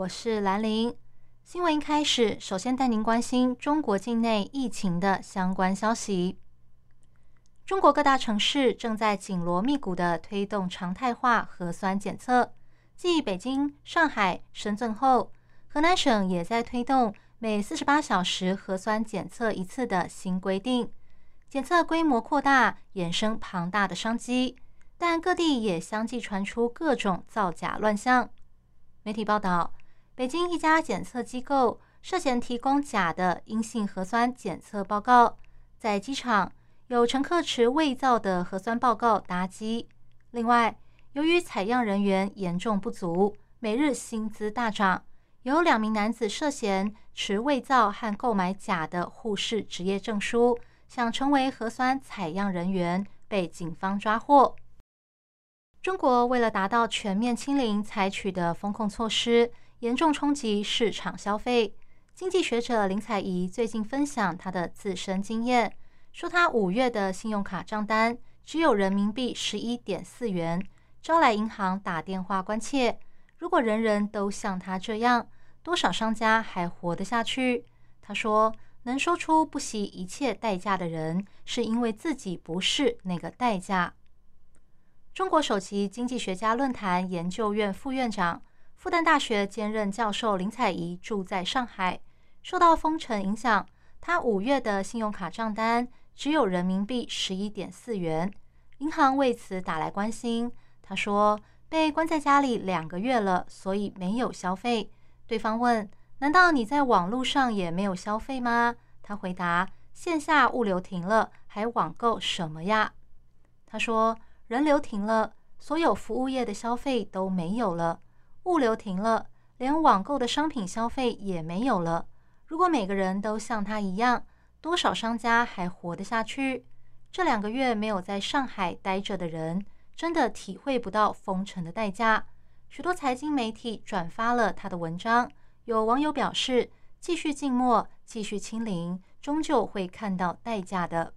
我是兰玲。新闻一开始，首先带您关心中国境内疫情的相关消息。中国各大城市正在紧锣密鼓的推动常态化核酸检测，继北京、上海、深圳后，河南省也在推动每四十八小时核酸检测一次的新规定。检测规模扩大，衍生庞大的商机，但各地也相继传出各种造假乱象。媒体报道。北京一家检测机构涉嫌提供假的阴性核酸检测报告，在机场有乘客持伪造的核酸报告搭机。另外，由于采样人员严重不足，每日薪资大涨，有两名男子涉嫌持伪造和购买假的护士执业证书，想成为核酸采样人员，被警方抓获。中国为了达到全面清零，采取的风控措施。严重冲击市场消费。经济学者林采宜最近分享她的自身经验，说她五月的信用卡账单只有人民币十一点四元，招来银行打电话关切：如果人人都像她这样，多少商家还活得下去？她说：“能说出不惜一切代价的人，是因为自己不是那个代价。”中国首席经济学家论坛研究院副院长。复旦大学兼任教授林采宜住在上海，受到封城影响，他五月的信用卡账单只有人民币十一点四元。银行为此打来关心，他说被关在家里两个月了，所以没有消费。对方问：“难道你在网络上也没有消费吗？”他回答：“线下物流停了，还网购什么呀？”他说：“人流停了，所有服务业的消费都没有了。”物流停了，连网购的商品消费也没有了。如果每个人都像他一样，多少商家还活得下去？这两个月没有在上海待着的人，真的体会不到封城的代价。许多财经媒体转发了他的文章，有网友表示：“继续静默，继续清零，终究会看到代价的。”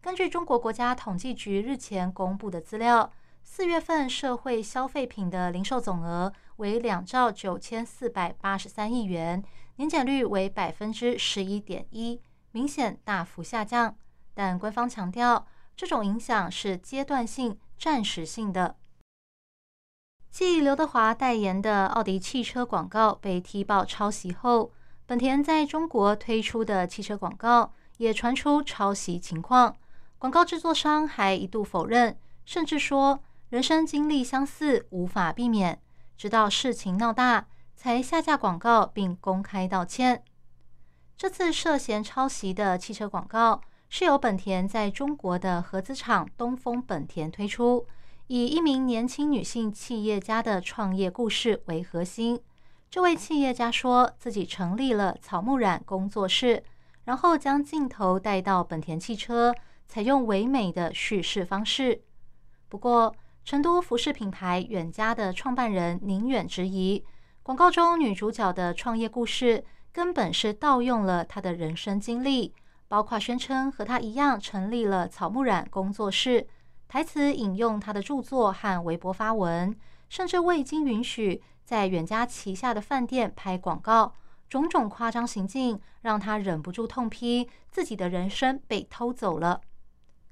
根据中国国家统计局日前公布的资料。四月份社会消费品的零售总额为两兆九千四百八十三亿元，年减率为百分之十一点一，明显大幅下降。但官方强调，这种影响是阶段性、暂时性的。继刘德华代言的奥迪汽车广告被踢爆抄袭后，本田在中国推出的汽车广告也传出抄袭情况，广告制作商还一度否认，甚至说。人生经历相似，无法避免。直到事情闹大，才下架广告并公开道歉。这次涉嫌抄袭的汽车广告是由本田在中国的合资厂东风本田推出，以一名年轻女性企业家的创业故事为核心。这位企业家说自己成立了草木染工作室，然后将镜头带到本田汽车，采用唯美的叙事方式。不过，成都服饰品牌远家的创办人宁远质疑，广告中女主角的创业故事根本是盗用了她的人生经历，包括宣称和她一样成立了草木染工作室，台词引用她的著作和微博发文，甚至未经允许在远家旗下的饭店拍广告，种种夸张行径让她忍不住痛批自己的人生被偷走了。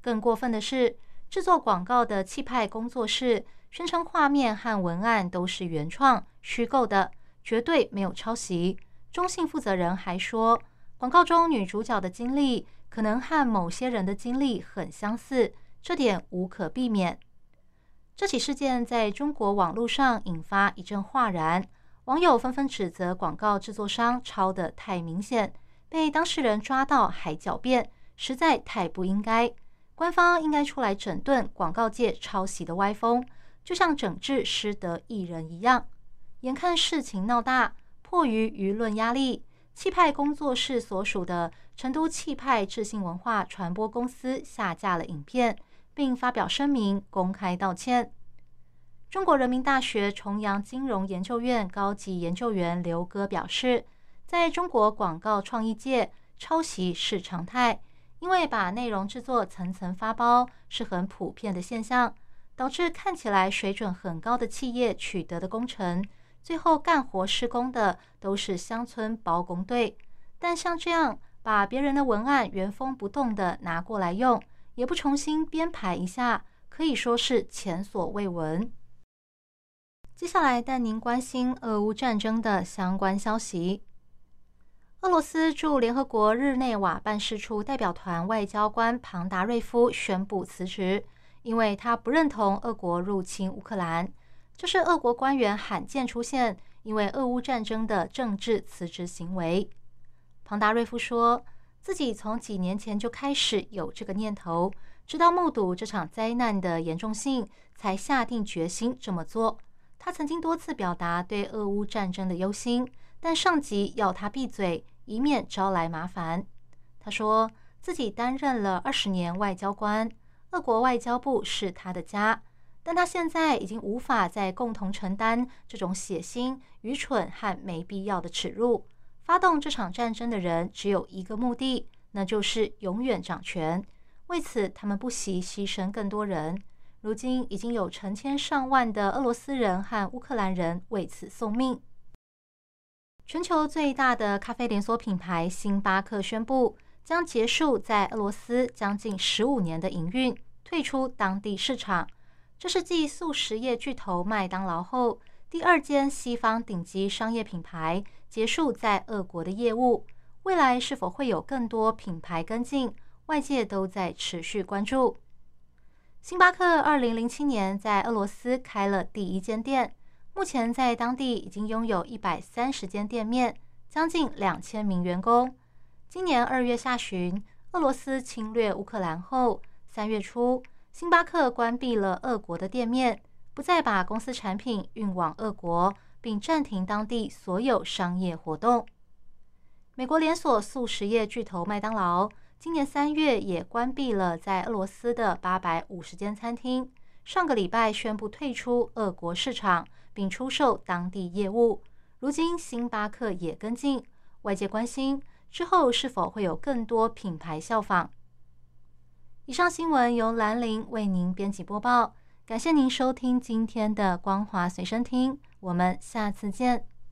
更过分的是。制作广告的气派工作室宣称，画面和文案都是原创、虚构的，绝对没有抄袭。中信负责人还说，广告中女主角的经历可能和某些人的经历很相似，这点无可避免。这起事件在中国网络上引发一阵哗然，网友纷纷指责广告制作商抄得太明显，被当事人抓到还狡辩，实在太不应该。官方应该出来整顿广告界抄袭的歪风，就像整治失德艺人一样。眼看事情闹大，迫于舆论压力，气派工作室所属的成都气派智信文化传播公司下架了影片，并发表声明公开道歉。中国人民大学重阳金融研究院高级研究员刘哥表示，在中国广告创意界，抄袭是常态，因为把内容制作层层发包是很普遍的现象，导致看起来水准很高的企业取得的工程，最后干活施工的都是乡村包工队。但像这样把别人的文案原封不动的拿过来用，也不重新编排一下，可以说是前所未闻。接下来带您关心俄乌战争的相关消息。俄罗斯驻联合国日内瓦办事处代表团外交官庞达瑞夫宣布辞职，因为他不认同俄国入侵乌克兰。这是俄国官员罕见出现因为俄乌战争的政治辞职行为。庞达瑞夫说自己从几年前就开始有这个念头，直到目睹这场灾难的严重性，才下定决心这么做。他曾经多次表达对俄乌战争的忧心，但上级要他闭嘴，以免招来麻烦。他说自己担任了二十年外交官，俄国外交部是他的家，但他现在已经无法再共同承担这种血腥、愚蠢和没必要的耻辱。发动这场战争的人只有一个目的，那就是永远掌权。为此，他们不惜牺牲更多人。如今已经有成千上万的俄罗斯人和乌克兰人为此送命。全球最大的咖啡连锁品牌星巴克宣布，将结束在俄罗斯将近十五年的营运，退出当地市场。这是继速食业巨头麦当劳后，第二间西方顶级商业品牌结束在俄国的业务。未来是否会有更多品牌跟进？外界都在持续关注。星巴克二零零七年在俄罗斯开了第一间店，目前在当地已经拥有一百三十间店面，将近两千名员工。今年二月下旬，俄罗斯侵略乌克兰后，三月初，星巴克关闭了俄国的店面，不再把公司产品运往俄国，并暂停当地所有商业活动。美国连锁速食业巨头麦当劳。今年三月也关闭了在俄罗斯的八百五十间餐厅。上个礼拜宣布退出俄国市场，并出售当地业务。如今星巴克也跟进，外界关心之后是否会有更多品牌效仿。以上新闻由兰陵为您编辑播报，感谢您收听今天的光华随身听，我们下次见。